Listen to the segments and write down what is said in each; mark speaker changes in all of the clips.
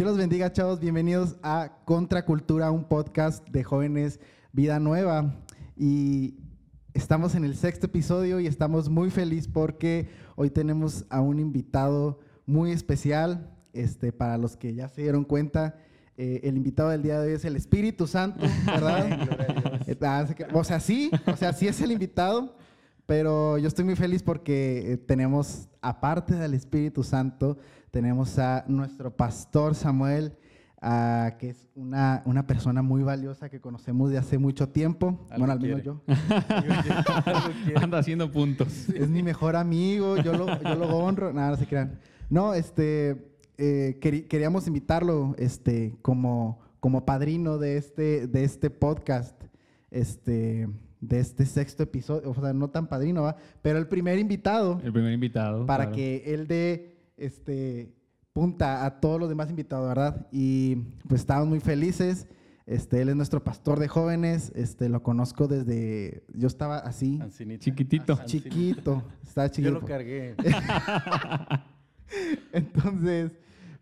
Speaker 1: Dios los bendiga, chavos. Bienvenidos a Contracultura, un podcast de jóvenes Vida Nueva. Y estamos en el sexto episodio y estamos muy felices porque hoy tenemos a un invitado muy especial. Este, para los que ya se dieron cuenta, eh, el invitado del día de hoy es el Espíritu Santo, ¿verdad? Ah, o sea, sí, o sea, sí es el invitado, pero yo estoy muy feliz porque eh, tenemos, aparte del Espíritu Santo, tenemos a nuestro pastor Samuel, uh, que es una, una, persona muy valiosa que conocemos de hace mucho tiempo. bueno, al menos yo.
Speaker 2: Anda haciendo puntos.
Speaker 1: Es mi mejor amigo, yo lo, yo lo honro. Nada, no se crean. No, este, eh, queríamos invitarlo este, como, como padrino de este, de este podcast. Este, de este sexto episodio, o sea, no tan padrino, ¿va? pero el primer invitado.
Speaker 2: El primer invitado.
Speaker 1: Para que él dé este, punta a todos los demás invitados, ¿verdad? Y pues estamos muy felices. Este, él es nuestro pastor de jóvenes. Este, lo conozco desde. Yo estaba así.
Speaker 2: Chiquitito.
Speaker 1: Chiquito. Estaba chiquito.
Speaker 3: Yo lo cargué.
Speaker 1: entonces,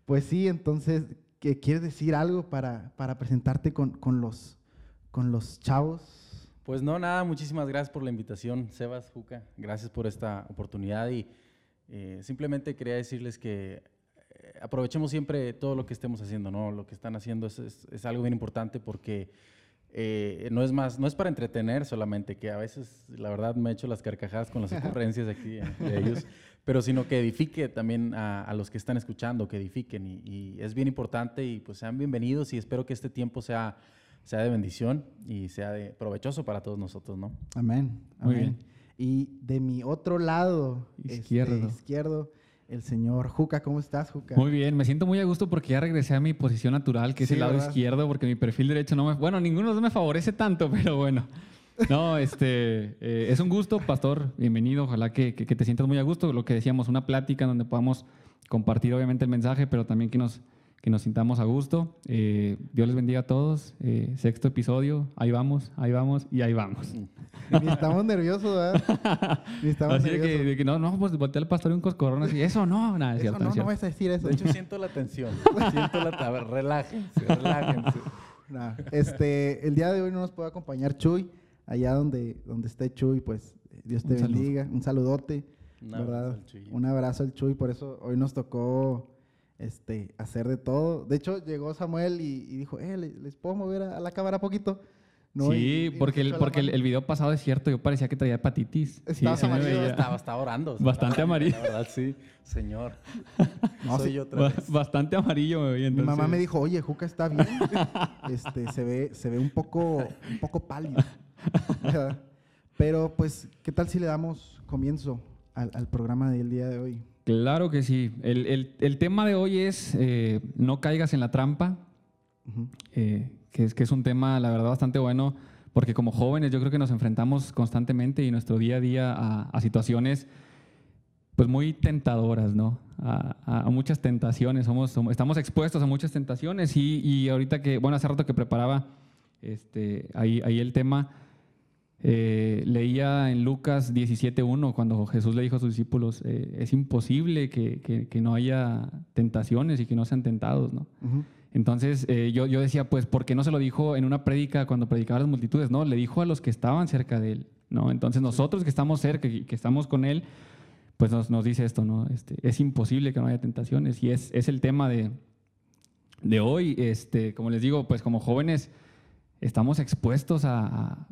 Speaker 1: pues sí, entonces, ¿qué ¿quieres decir algo para, para presentarte con, con, los, con los chavos?
Speaker 3: Pues no, nada, muchísimas gracias por la invitación, Sebas, Juca. Gracias por esta oportunidad y eh, simplemente quería decirles que eh, aprovechemos siempre todo lo que estemos haciendo, ¿no? Lo que están haciendo es, es, algo bien importante porque eh, no es más, no es para entretener solamente, que a veces la verdad me he hecho las carcajadas con las ocurrencias aquí de ellos, pero sino que edifique también a, los que están escuchando, que edifiquen y, y, es bien importante y pues sean bienvenidos y espero que este tiempo sea, sea de bendición y sea de provechoso para todos nosotros, ¿no?
Speaker 1: Amén. Muy bien. Y de mi otro lado izquierdo, este, izquierdo el señor Juca. ¿Cómo estás, Juca?
Speaker 2: Muy bien, me siento muy a gusto porque ya regresé a mi posición natural, que es el lado izquierdo, porque mi perfil derecho no me... Bueno, ninguno me favorece tanto, pero bueno. No, este, eh, es un gusto, pastor, bienvenido, ojalá que, que, te sientas muy a gusto, lo que decíamos, una plática donde podamos compartir obviamente el mensaje, pero también que nos que nos sintamos a gusto. Eh, Dios les bendiga a todos. Eh, sexto episodio, ahí vamos, ahí vamos y ahí vamos.
Speaker 1: Ni estamos nerviosos, ¿verdad?
Speaker 2: Ni estamos así nerviosos. De que, no, no, pues voltea al pastor y un coscorrón así. Eso no, nada, es cierto.
Speaker 1: No,
Speaker 2: no,
Speaker 1: vas a decir eso.
Speaker 3: De hecho, siento la tensión. siento la... A ver, relájense, relájense.
Speaker 1: este, el día de hoy no nos puede acompañar Chuy. Allá donde, donde esté Chuy, pues Dios te bendiga. Un saludote. Un ¿verdad? Abrazo al Un abrazo al Chuy. Por eso hoy nos tocó este, hacer de todo. De hecho, llegó Samuel y, dijo, eh, ¿les, puedo mover a, la cámara poquito?
Speaker 2: sí, porque, el, porque el, video pasado es cierto, yo parecía que traía hepatitis.
Speaker 3: Estaba, sí, amarillo, estaba, estaba, orando.
Speaker 2: Bastante amarillo.
Speaker 3: La verdad, sí. Señor.
Speaker 2: No, soy yo otra vez. Bastante amarillo me
Speaker 1: veía. Mi mamá me dijo, oye, Juca está bien. este, se ve, se ve un poco, un poco pálido. Pero, pues, ¿qué tal si le damos comienzo al, al programa del día de hoy?
Speaker 2: Claro que sí. El, tema de hoy es eh, no caigas en la trampa, eh, que, es, que es un tema, la verdad, bastante bueno, porque como jóvenes yo creo que nos enfrentamos constantemente y nuestro día a día a, situaciones pues muy tentadoras, ¿no? A, muchas tentaciones, somos, estamos expuestos a muchas tentaciones y, y, ahorita que, bueno, hace rato que preparaba este, ahí, ahí el tema, eh, leía en Lucas 17.1 cuando Jesús le dijo a sus discípulos, eh, es imposible que, no haya tentaciones y que no sean tentados, ¿no? Entonces eh, yo, yo decía, pues, ¿por qué no se lo dijo en una prédica cuando predicaba a las multitudes? No, le dijo a los que estaban cerca de él, ¿no? Entonces nosotros que estamos cerca, y que estamos con él, pues nos, dice esto, ¿no? Este, es imposible que no haya tentaciones y es, es el tema de, de hoy. Este, como les digo, pues como jóvenes estamos expuestos a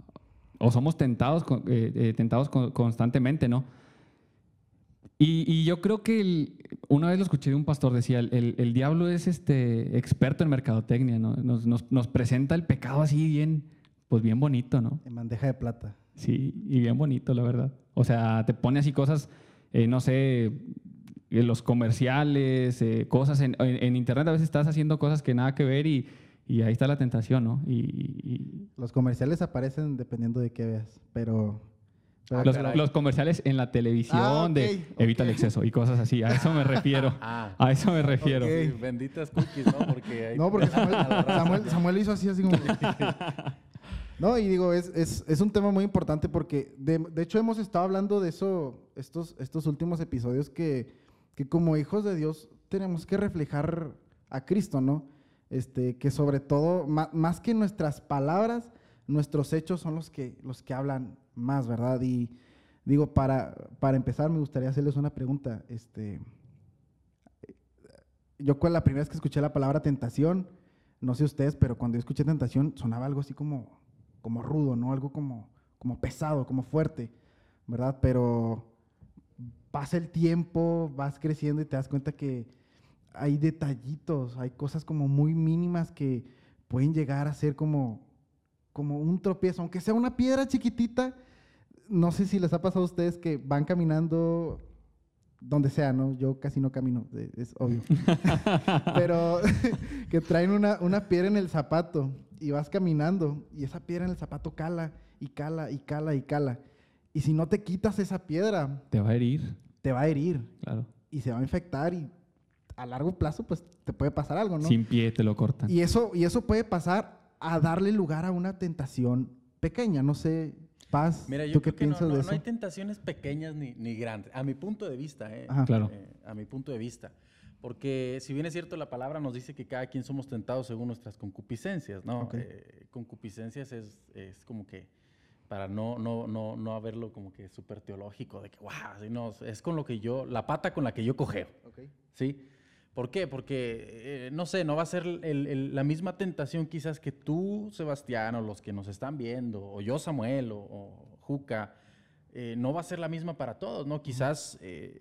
Speaker 2: o somos tentados, eh, eh, tentados constantemente, ¿no? Y, yo creo que una vez lo escuché de un pastor, decía, el, diablo es este experto en mercadotecnia, ¿no? Nos, presenta el pecado así bien, pues bien bonito, ¿no?
Speaker 1: En bandeja de plata.
Speaker 2: Sí, y bien bonito, la verdad. O sea, te pone así cosas, eh, no sé, en los comerciales, cosas en, en, internet, a veces estás haciendo cosas que nada que ver y y ahí está la tentación, ¿no? Y,
Speaker 1: Los comerciales aparecen dependiendo de qué veas, pero...
Speaker 2: los, comerciales en la televisión ah, de evita el exceso y cosas así. A eso me refiero. Ah. a eso me refiero.
Speaker 3: Benditas cookies, ¿no? Porque
Speaker 1: no, porque Samuel, Samuel, hizo así, así como... no, y digo, es, es, es, un tema muy importante porque de, de, hecho hemos estado hablando de eso estos, estos últimos episodios que, que como hijos de Dios tenemos que reflejar a Cristo, ¿no? Este, que sobre todo, más que nuestras palabras, nuestros hechos son los que, los que hablan más, ¿verdad? Y digo, para, para empezar, me gustaría hacerles una pregunta. Este, yo la primera vez que escuché la palabra tentación, no sé ustedes, pero cuando yo escuché tentación sonaba algo así como, como rudo, ¿no? Algo como, como pesado, como fuerte, ¿verdad? Pero pasa el tiempo, vas creciendo y te das cuenta que hay detallitos, hay cosas como muy mínimas que pueden llegar a ser como, como un tropiezo, aunque sea una piedra chiquitita. No sé si les ha pasado a ustedes que van caminando donde sea, ¿no? Yo casi no camino, es obvio. Pero que traen una, una piedra en el zapato y vas caminando y esa piedra en el zapato cala y cala y cala y cala. Y si no te quitas esa piedra...
Speaker 2: Te va a herir.
Speaker 1: Te va a herir.
Speaker 2: Claro.
Speaker 1: Y se va a infectar y a largo plazo, pues te puede pasar algo, ¿no?
Speaker 2: Sin pie te lo cortan.
Speaker 1: Y eso, y eso puede pasar a darle lugar a una tentación pequeña. No sé, Paz,
Speaker 3: Mira, yo ¿tú qué piensas no, de eso? No hay tentaciones pequeñas ni, ni, grandes, a mi punto de vista, ¿eh?
Speaker 2: claro.
Speaker 3: Eh, a mi punto de vista. Porque si bien es cierto, la palabra nos dice que cada quien somos tentados según nuestras concupiscencias, ¿no? Eh, concupiscencias es, es, como que, para no, no, no, no haberlo como que súper teológico, de que, wow, no, es con lo que yo, la pata con la que yo cogeo, okay. ¿sí? ¿Por qué? Porque, eh, no sé, no va a ser la misma tentación quizás que tú, Sebastián, o los que nos están viendo, o yo, Samuel, o, Juca, eh, no va a ser la misma para todos, ¿no? Quizás, eh,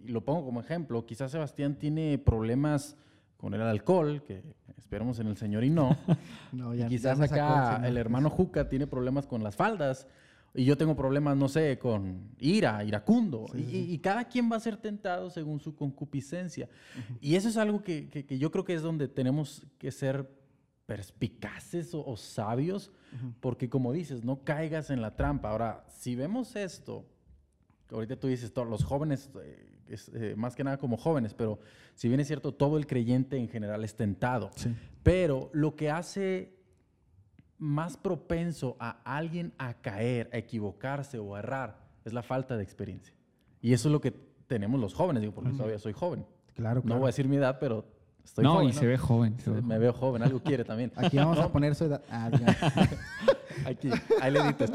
Speaker 3: y lo pongo como ejemplo, quizás Sebastián tiene problemas con el alcohol, que esperemos en el Señor y no. no y quizás acá el hermano Juca tiene problemas con las faldas y yo tengo problemas, no sé, con ira, iracundo. y, cada quien va a ser tentado según su concupiscencia. Y eso es algo que, que, yo creo que es donde tenemos que ser perspicaces o, sabios, porque como dices, no caigas en la trampa. Ahora, si vemos esto, ahorita tú dices, todos los jóvenes, eh, eh, más que nada como jóvenes, pero si bien es cierto, todo el creyente en general es tentado. Pero lo que hace más propenso a alguien a caer, a equivocarse o a errar es la falta de experiencia. Y eso es lo que tenemos los jóvenes, digo, porque todavía soy joven.
Speaker 1: Claro,
Speaker 3: No voy a decir mi edad, pero estoy
Speaker 2: no,
Speaker 3: joven.
Speaker 2: Y se ve joven.
Speaker 3: Me veo joven, algo quiere también.
Speaker 1: Aquí vamos a poner su edad. Ah,
Speaker 3: Aquí, ahí le editas,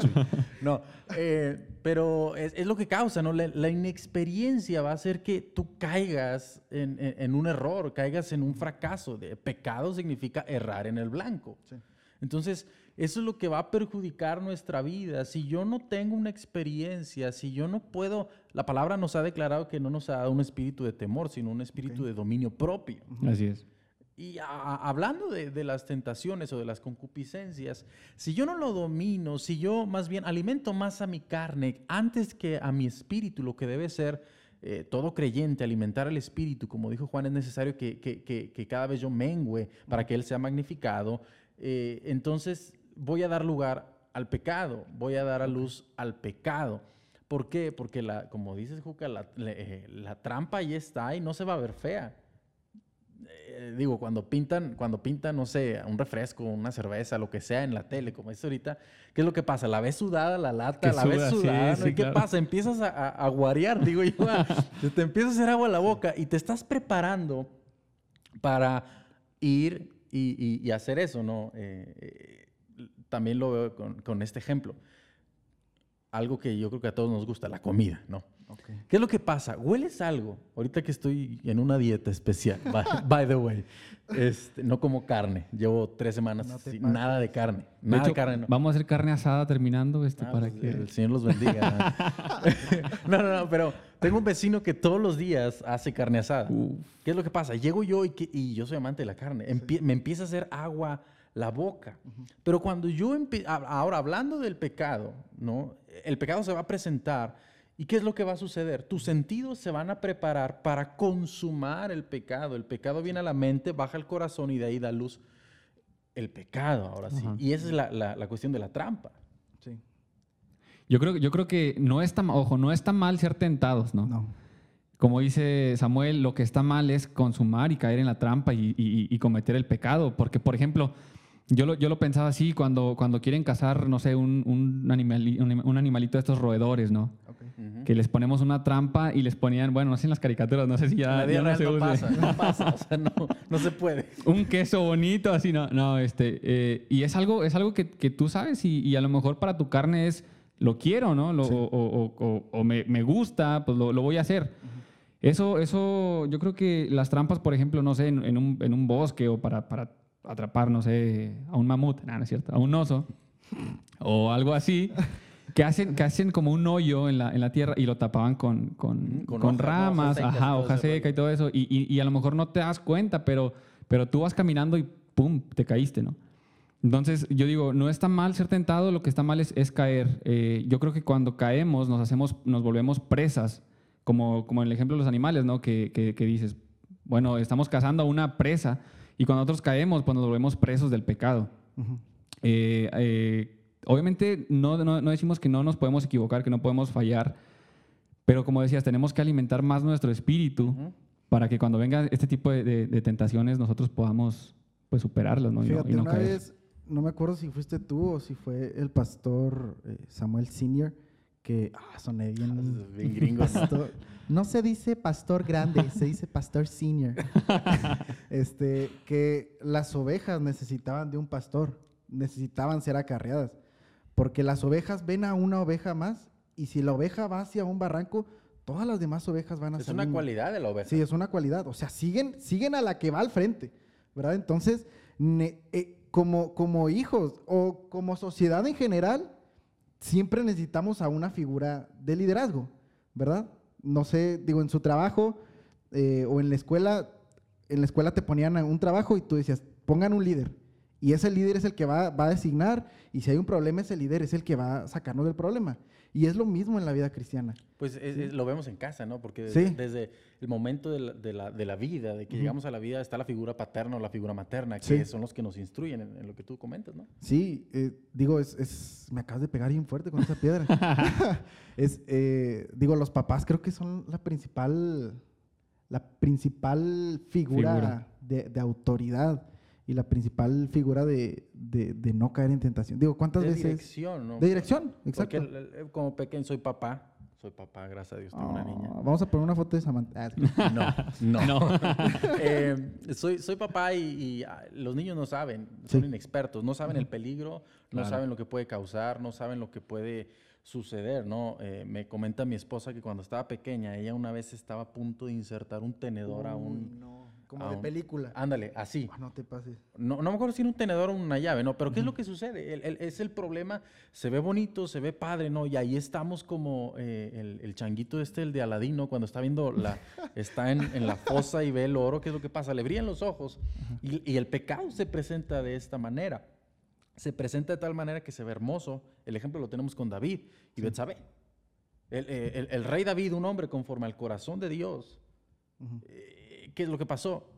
Speaker 3: No, eh, pero es, lo que causa, ¿no? La, inexperiencia va a hacer que tú caigas en, en, un error, caigas en un fracaso. De, pecado significa errar en el blanco. Sí. Entonces, eso es lo que va a perjudicar nuestra vida. Si yo no tengo una experiencia, si yo no puedo, la palabra nos ha declarado que no nos ha dado un espíritu de temor, sino un espíritu de dominio propio.
Speaker 2: Así es.
Speaker 3: Y hablando de, de, las tentaciones o de las concupiscencias, si yo no lo domino, si yo más bien alimento más a mi carne antes que a mi espíritu, lo que debe ser eh, todo creyente, alimentar al espíritu, como dijo Juan, es necesario que, que, que, que cada vez yo mengüe para que Él sea magnificado. Eh, entonces voy a dar lugar al pecado, voy a dar a luz al pecado. ¿Por qué? Porque, la, como dices, Juca, la, eh, la, trampa ahí está y no se va a ver fea. Eh, digo, cuando pintan, cuando pintan, no sé, un refresco, una cerveza, lo que sea en la tele, como es ahorita, ¿qué es lo que pasa? La ves sudada, la lata, la ves sudada, ¿y qué pasa? Empiezas a, a, guarear, digo yo, te empieza a hacer agua a la boca y te estás preparando para ir y, hacer eso, ¿no? Eh, eh, también lo veo con, este ejemplo. Algo que yo creo que a todos nos gusta, la comida, ¿no? ¿Qué es lo que pasa? ¿Hueles algo? Ahorita que estoy en una dieta especial, by, the way, este, no como carne. Llevo tres semanas sin nada de carne. Nada de, carne,
Speaker 2: Vamos a hacer carne asada terminando este ah, para pues, que...
Speaker 3: El Señor los bendiga. no, no, no, pero tengo un vecino que todos los días hace carne asada. ¿Qué es lo que pasa? Llego yo y, y yo soy amante de la carne. me empieza a hacer agua la boca. Pero cuando yo... Ahora, hablando del pecado, ¿no? El pecado se va a presentar ¿Y qué es lo que va a suceder? Tus sentidos se van a preparar para consumar el pecado. El pecado viene a la mente, baja al corazón y de ahí da luz el pecado, ahora sí. Y esa es la, cuestión de la trampa. Sí.
Speaker 2: Yo creo, yo creo que no está, ojo, no está mal ser tentados, ¿no? No. Como dice Samuel, lo que está mal es consumar y caer en la trampa y, y cometer el pecado. Porque, por ejemplo, yo lo, yo lo pensaba así cuando, cuando quieren cazar, no sé, un, un, animali- un, un animalito de estos roedores, ¿no?
Speaker 3: Ujú.
Speaker 2: Que les ponemos una trampa y les ponían, bueno, no sé en las caricaturas, no sé si ya,
Speaker 3: la vida
Speaker 2: ya no
Speaker 3: real
Speaker 2: se
Speaker 3: no
Speaker 2: use.
Speaker 3: pasa, no pasa, o sea, no, no se puede.
Speaker 2: un queso bonito, así, no, no, este, eh, y es algo, es algo que, que tú sabes y, y a lo mejor para tu carne es, lo quiero, ¿no? Lo-
Speaker 1: Sí.
Speaker 2: O, o- o- o me, me gusta, pues lo, lo voy a hacer. Eso, eso, yo creo que las trampas, por ejemplo, no sé, en, en un, en un bosque o para, para atrapar, no sé, a un mamut, no, no es cierto, a un oso o algo así, que hacen, que hacen como un hoyo en la, en la tierra y lo tapaban con, con,
Speaker 3: Ujú, con
Speaker 2: con
Speaker 3: hojas, ¿no?
Speaker 2: ramas,
Speaker 3: Hojas secas y
Speaker 2: ajá, hoja seca y todo eso, y, y- y a lo mejor no te das cuenta, pero, pero tú vas caminando y ¡pum! te caíste, ¿no? Entonces, yo digo, no está mal ser tentado, lo que está mal es, es caer. Eh, yo creo que cuando caemos nos hacemos, nos volvemos presas, como, como en el ejemplo de los animales, ¿no? Que, que- que dices, bueno, estamos cazando a una presa y cuando nosotros caemos, pues nos volvemos presos del pecado.
Speaker 1: Ujú.
Speaker 2: Eh, eh, obviamente no, no- no decimos que no nos podemos equivocar, que no podemos fallar, pero como decías, tenemos que alimentar más nuestro espíritu
Speaker 3: Ujú.
Speaker 2: para que cuando venga este tipo de, de- de tentaciones nosotros podamos pues, superarlas ¿no? y no,
Speaker 1: Fíjate,
Speaker 2: y no
Speaker 1: una
Speaker 2: caer.
Speaker 1: vez, no me acuerdo si fuiste tú o si fue el pastor eh, Samuel Senior, que ah, soné bien,
Speaker 3: Bien gringo, ¿no?
Speaker 1: pastor. No se dice pastor grande, se dice pastor senior. este, que las ovejas necesitaban de un pastor, necesitaban ser acarreadas, porque las ovejas ven a una oveja más y si la oveja va hacia un barranco, todas las demás ovejas van a
Speaker 3: Es una cualidad de la oveja.
Speaker 1: Sí, es una cualidad. O sea, siguen, siguen a la que va al frente, ¿verdad? Entonces, ne- eh, como, como hijos o como sociedad en general, siempre necesitamos a una figura de liderazgo, ¿verdad? No sé, digo, en su trabajo eh, o en la escuela, en la escuela te ponían un trabajo y tú decías, pongan un líder. Y ese líder es el que va, va a designar, y si hay un problema, ese líder es el que va a sacarnos del problema. Y es lo mismo en la vida cristiana.
Speaker 3: Pues es- es- lo vemos en casa, ¿no? Porque
Speaker 1: Sí.
Speaker 3: desde, el momento de la, de la- de la vida, de que llegamos a la vida, está la figura paterna o la figura materna, que
Speaker 1: Sí.
Speaker 3: son los que nos instruyen en, en lo que tú comentas, ¿no?
Speaker 1: Sí, eh, digo, es, es- me acabas de pegar bien fuerte con esa piedra. es, eh, digo, los papás creo que son la principal, la principal figura,
Speaker 2: Figura.
Speaker 1: De, de autoridad y la principal figura de, de- de no caer en tentación. Digo, ¿cuántas
Speaker 3: de
Speaker 1: veces?
Speaker 3: dirección, ¿no?
Speaker 1: De dirección,
Speaker 3: Porque
Speaker 1: exacto.
Speaker 3: el- el- como pequeño soy papá, soy papá, gracias a Dios, tengo una
Speaker 1: Ah,
Speaker 3: niña.
Speaker 1: Vamos a poner una foto de Samantha. Ah,
Speaker 3: No, no.
Speaker 2: No.
Speaker 3: Eh, soy, soy papá y, y, ah, los niños no saben, son
Speaker 1: Sí.
Speaker 3: inexpertos, no saben el peligro, no
Speaker 2: Claro.
Speaker 3: saben lo que puede causar, no saben lo que puede suceder, ¿no? Eh, me comenta mi esposa que cuando estaba pequeña, ella una vez estaba a punto de insertar un tenedor a un...
Speaker 1: no, como de
Speaker 3: un-
Speaker 1: película.
Speaker 3: Ándale, así.
Speaker 1: Ah, no te pases.
Speaker 3: No, no me acuerdo si era un tenedor o una llave, ¿no? Pero ¿qué es lo que sucede? El- el- es el problema, se ve bonito, se ve padre, ¿no? Y ahí estamos como eh, el, el changuito este, el de Aladino, cuando está viendo la, está en, en la fosa y ve el oro, ¿qué es lo que pasa? Le brillan los ojos y, y el pecado se presenta de esta manera. Se presenta de tal manera que se ve hermoso. El ejemplo lo tenemos con David y Betsabé. El, eh, el- el rey David, un hombre conforme al corazón de Dios, eh, ¿qué es lo que pasó?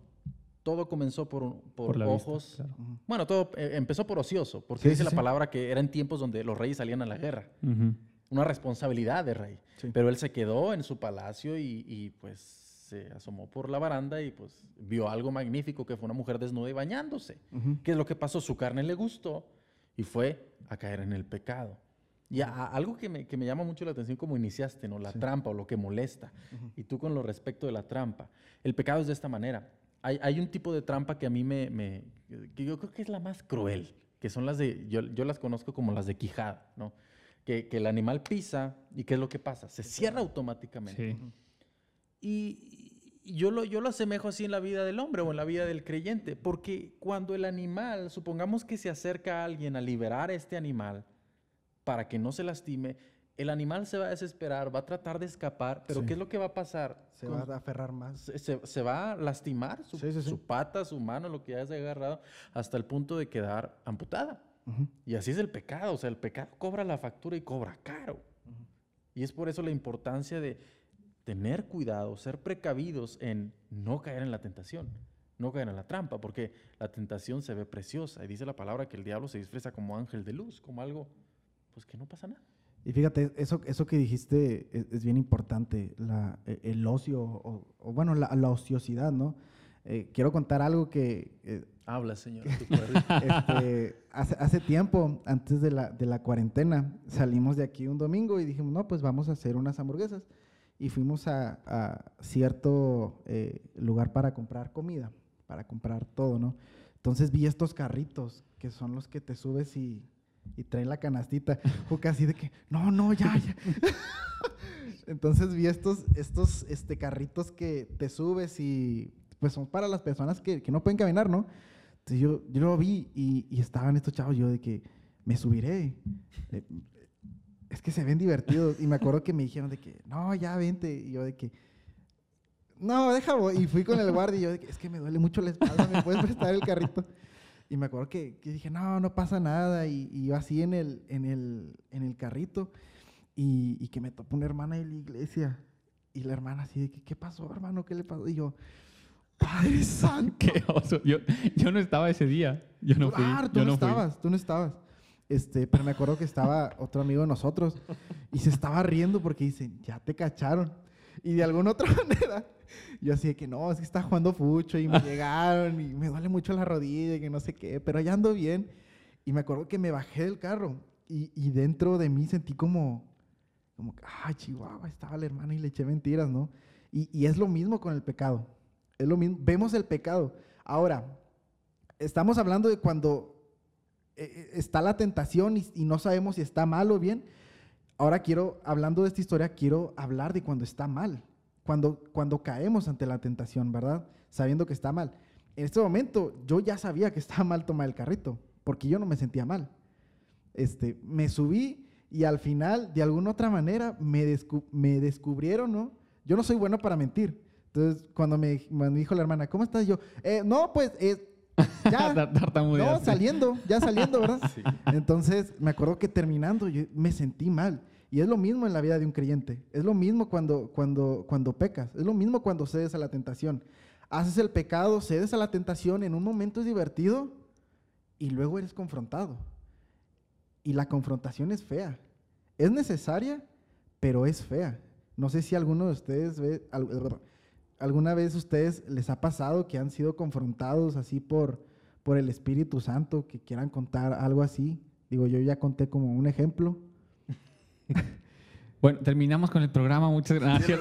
Speaker 3: Todo comenzó por, por
Speaker 2: Por la vista,
Speaker 3: ojos.
Speaker 2: claro.
Speaker 3: Bueno, todo eh, empezó por ocioso, porque
Speaker 1: Sí,
Speaker 3: dice
Speaker 1: sí,
Speaker 3: la
Speaker 1: sí.
Speaker 3: palabra que eran tiempos donde los reyes salían a la guerra. Una responsabilidad de rey.
Speaker 1: Sí.
Speaker 3: Pero él se quedó en su palacio y, y, pues se asomó por la baranda y pues vio algo magnífico que fue una mujer desnuda y bañándose.
Speaker 1: Ujú.
Speaker 3: ¿Qué es lo que pasó? Su carne le gustó y fue a caer en el pecado. Y a- a- algo que me, que me llama mucho la atención como iniciaste, ¿no? La
Speaker 1: Sí.
Speaker 3: trampa o lo que molesta. Y tú con lo respecto de la trampa. El pecado es de esta manera. Hay, hay un tipo de trampa que a mí me, me- que yo creo que es la más cruel, que son las de, yo, yo las conozco como las de quijada, ¿no? Que, que el animal pisa y ¿qué es lo que pasa? Se cierra automáticamente.
Speaker 2: Sí.
Speaker 3: Y, y yo, lo, yo lo asemejo así en la vida del hombre o en la vida del creyente, porque cuando el animal, supongamos que se acerca a alguien a liberar a este animal para que no se lastime, el animal se va a desesperar, va a tratar de escapar, pero
Speaker 1: Sí.
Speaker 3: ¿qué es lo que va a pasar?
Speaker 1: Se
Speaker 3: Con-
Speaker 1: va a aferrar más.
Speaker 3: se, se- se va a lastimar su,
Speaker 1: Sí, sí, sí.
Speaker 3: su pata, su mano, lo que hayas agarrado, hasta el punto de quedar amputada. Y así es el pecado, o sea, el pecado cobra la factura y cobra caro. Y es por eso la importancia de tener cuidado, ser precavidos en no caer en la tentación, no caer en la trampa, porque la tentación se ve preciosa y dice la palabra que el diablo se disfraza como ángel de luz, como algo, pues que no pasa nada.
Speaker 1: Y fíjate, eso, eso que dijiste es, es bien importante, la, e- el ocio, o, o bueno, la, la ociosidad, ¿no? Eh, quiero contar algo que... eh,
Speaker 3: Habla, Señor.
Speaker 1: este, hace, hace tiempo, antes de la, de la cuarentena, salimos de aquí un domingo y dijimos, no, pues vamos a hacer unas hamburguesas. Y fuimos a, a cierto eh, lugar para comprar comida, para comprar todo, ¿no? Entonces vi estos carritos, que son los que te subes y, y traen la canastita. Juca así de que, no, no, ya, ya. Entonces vi estos, estos este, carritos que te subes y pues son para las personas que, que no pueden caminar, ¿no? Entonces yo, yo lo vi y, y estaban estos chavos, yo de que me subiré. Eh, es que se ven divertidos. Y me acuerdo que me dijeron de que, no, ya vente. Y yo de que, no, deja, voy. Y fui con el guardia y yo de que, es que me duele mucho la espalda, ¿me puedes prestar el carrito? Y me acuerdo que, que dije, no, no pasa nada. Y, y yo así en el, en el, en el carrito. Y, y que me topó una hermana de la iglesia. Y la hermana así de ¿qué pasó, hermano? ¿Qué le pasó? Y yo, Padre Santo.
Speaker 2: Qué oso. Yo, yo no estaba ese día. Yo no
Speaker 1: Tú-
Speaker 2: fui.
Speaker 1: ah, tú
Speaker 2: yo
Speaker 1: no,
Speaker 2: no fui.
Speaker 1: estabas, tú no estabas. Este, pero me acuerdo que estaba otro amigo de nosotros y se estaba riendo porque dicen, ya te cacharon. Y de alguna otra manera, yo así de que no, es que está jugando fucho y me llegaron y me duele mucho la rodilla y que no sé qué, pero ya ando bien. Y me acuerdo que me bajé del carro y, y dentro de mí sentí como, como, ay, Chihuahua, estaba la hermana y le eché mentiras, ¿no? Y, y es lo mismo con el pecado. Es lo mismo. Vemos el pecado. Ahora, estamos hablando de cuando eh, eh, está la tentación y, y no sabemos si está mal o bien. Ahora quiero, hablando de esta historia, quiero hablar de cuando está mal. Cuando, cuando caemos ante la tentación, ¿verdad? Sabiendo que está mal. En este momento yo ya sabía que estaba mal tomar el carrito, porque yo no me sentía mal. Este, me subí y al final, de alguna otra manera, me, descu- me descubrieron, ¿no? Yo no soy bueno para mentir. Entonces, cuando me, me dijo la hermana, ¿cómo estás? Yo, "Eh, no, pues, eh, ya, no, saliendo, ya saliendo, ¿verdad?
Speaker 3: Sí.
Speaker 1: Entonces, me acuerdo que terminando, yo me sentí mal. Y es lo mismo en la vida de un creyente. Es lo mismo cuando, cuando, cuando pecas. Es lo mismo cuando cedes a la tentación. Haces el pecado, cedes a la tentación, en un momento es divertido y luego eres confrontado. Y la confrontación es fea. Es necesaria, pero es fea. No sé si alguno de ustedes ve, alguna vez ustedes les ha pasado que han sido confrontados así por, por el Espíritu Santo, que quieran contar algo así. Digo, yo ya conté como un ejemplo.
Speaker 2: Bueno, terminamos con el programa. Muchas gracias.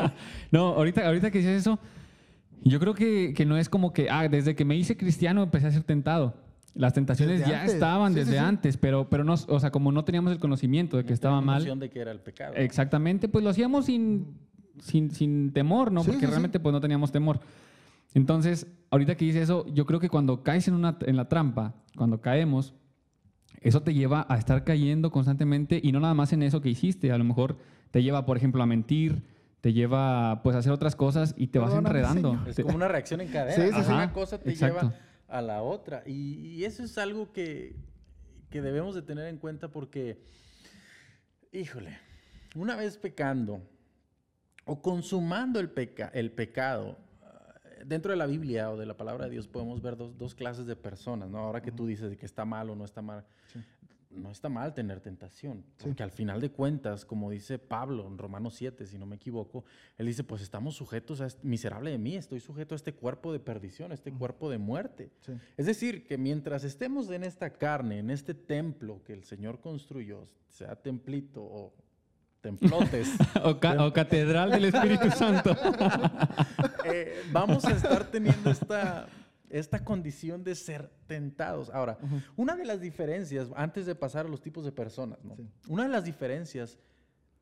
Speaker 2: no, ahorita, ahorita que dices eso, yo creo que, que no es como que, ah, desde que me hice cristiano empecé a ser tentado. Las tentaciones
Speaker 1: Desde
Speaker 2: ya
Speaker 1: antes.
Speaker 2: estaban
Speaker 1: Sí, sí,
Speaker 2: desde
Speaker 1: sí.
Speaker 2: antes, pero, pero no, o sea, como no teníamos el conocimiento de que
Speaker 3: No
Speaker 2: estaba mal.
Speaker 3: de que era el pecado.
Speaker 2: Exactamente, pues lo hacíamos sin, sin, sin temor, ¿no?
Speaker 1: Sí,
Speaker 2: Porque
Speaker 1: sí, sí.
Speaker 2: realmente pues no teníamos temor. Entonces, ahorita que dice eso, yo creo que cuando caes en, una, en la trampa, cuando caemos, eso te lleva a estar cayendo constantemente y no nada más en eso que hiciste, a lo mejor te lleva, por ejemplo, a mentir, te lleva pues a hacer otras cosas y te vas enredando.
Speaker 1: Señor.
Speaker 3: Es como una reacción en cadena.
Speaker 1: Sí, sí.
Speaker 3: Una cosa te
Speaker 2: Exacto.
Speaker 3: lleva a la otra. Y, y eso es algo que, que debemos de tener en cuenta porque, híjole, una vez pecando o consumando el, peca- el pecado, ah, dentro de la Biblia o de la palabra de Dios podemos ver dos, dos clases de personas, ¿no? Ahora que tú dices de que está mal o no está mal.
Speaker 1: Sí.
Speaker 3: No está mal tener tentación,
Speaker 1: Sí.
Speaker 3: porque al final de cuentas, como dice Pablo en Romanos 7, si no me equivoco, él dice, pues estamos sujetos a, este- miserable de mí, estoy sujeto a este cuerpo de perdición, a este cuerpo de muerte.
Speaker 1: Sí.
Speaker 3: Es decir, que mientras estemos en esta carne, en este templo que el Señor construyó, sea templito o templotes,
Speaker 2: o, ca- o catedral del Espíritu Santo.
Speaker 3: eh, vamos a estar teniendo esta, esta condición de ser tentados. Ahora, una de las diferencias, antes de pasar a los tipos de personas, ¿no?
Speaker 1: Sí.
Speaker 3: una de las diferencias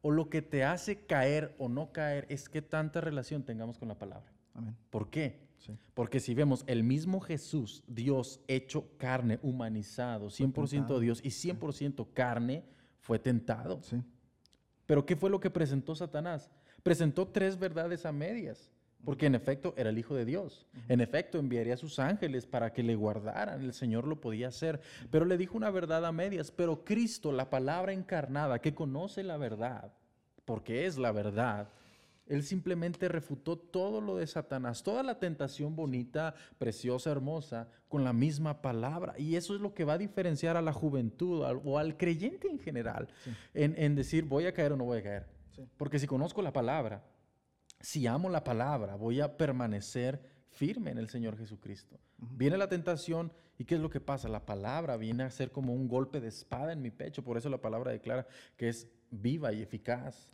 Speaker 3: o lo que te hace caer o no caer es qué tanta relación tengamos con la palabra.
Speaker 1: Amén.
Speaker 3: ¿Por qué?
Speaker 1: Sí.
Speaker 3: Porque si vemos el mismo Jesús, Dios hecho carne, humanizado, 100%
Speaker 1: tentado.
Speaker 3: Dios y 100% carne, fue tentado.
Speaker 1: Sí.
Speaker 3: Pero ¿qué fue lo que presentó Satanás? Presentó tres verdades a medias, porque en efecto era el Hijo de Dios. En efecto enviaría a sus ángeles para que le guardaran, el Señor lo podía hacer, pero le dijo una verdad a medias, pero Cristo, la palabra encarnada, que conoce la verdad, porque es la verdad, él simplemente refutó todo lo de Satanás, toda la tentación bonita, preciosa, hermosa, con la misma palabra. Y eso es lo que va a diferenciar a la juventud al- o al creyente en general
Speaker 1: Sí.
Speaker 3: en, en decir voy a caer o no voy a caer.
Speaker 1: Sí.
Speaker 3: Porque si conozco la palabra, si amo la palabra, voy a permanecer firme en el Señor Jesucristo. Viene la tentación y ¿qué es lo que pasa? La palabra viene a ser como un golpe de espada en mi pecho, por eso la palabra declara que es viva y eficaz.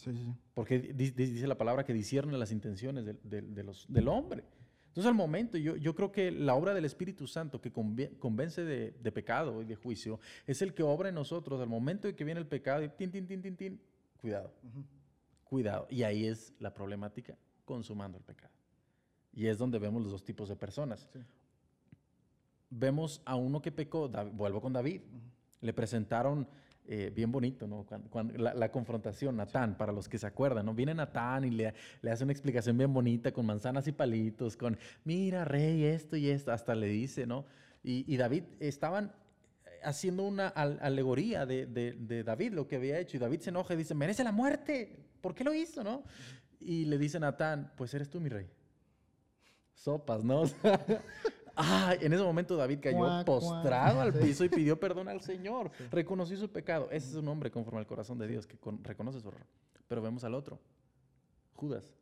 Speaker 3: Porque dice la palabra que discierne las intenciones del hombre. Entonces al momento, yo, yo, creo que la obra del Espíritu Santo que convence de, pecado y de juicio es el que obra en nosotros al momento de que viene el pecado y tin, tin, tin, tin, tin, cuidado, cuidado. Y ahí es la problemática, consumando el pecado. Y es donde vemos los dos tipos de personas. Vemos a uno que pecó, vuelvo con David, le presentaron eh, bien bonito, ¿no? Cuando, la, confrontación, Natán, para los que se acuerdan, ¿no? Viene Natán y le, le, hace una explicación bien bonita con manzanas y palitos, con, mira, rey, esto y esto, hasta le dice, ¿no? Y, David, estaban haciendo una alegoría de, de, David, lo que había hecho, y David se enoja y dice, merece la muerte, ¿por qué lo hizo, no? Y le dice Natán, pues eres tú mi rey. Sopas, ¿no? Ah, en ese momento David cayó postrado al piso y pidió perdón al Señor. Reconoció su pecado. Ese es un hombre conforme al corazón de Dios que reconoce su error. Pero vemos al otro, Judas.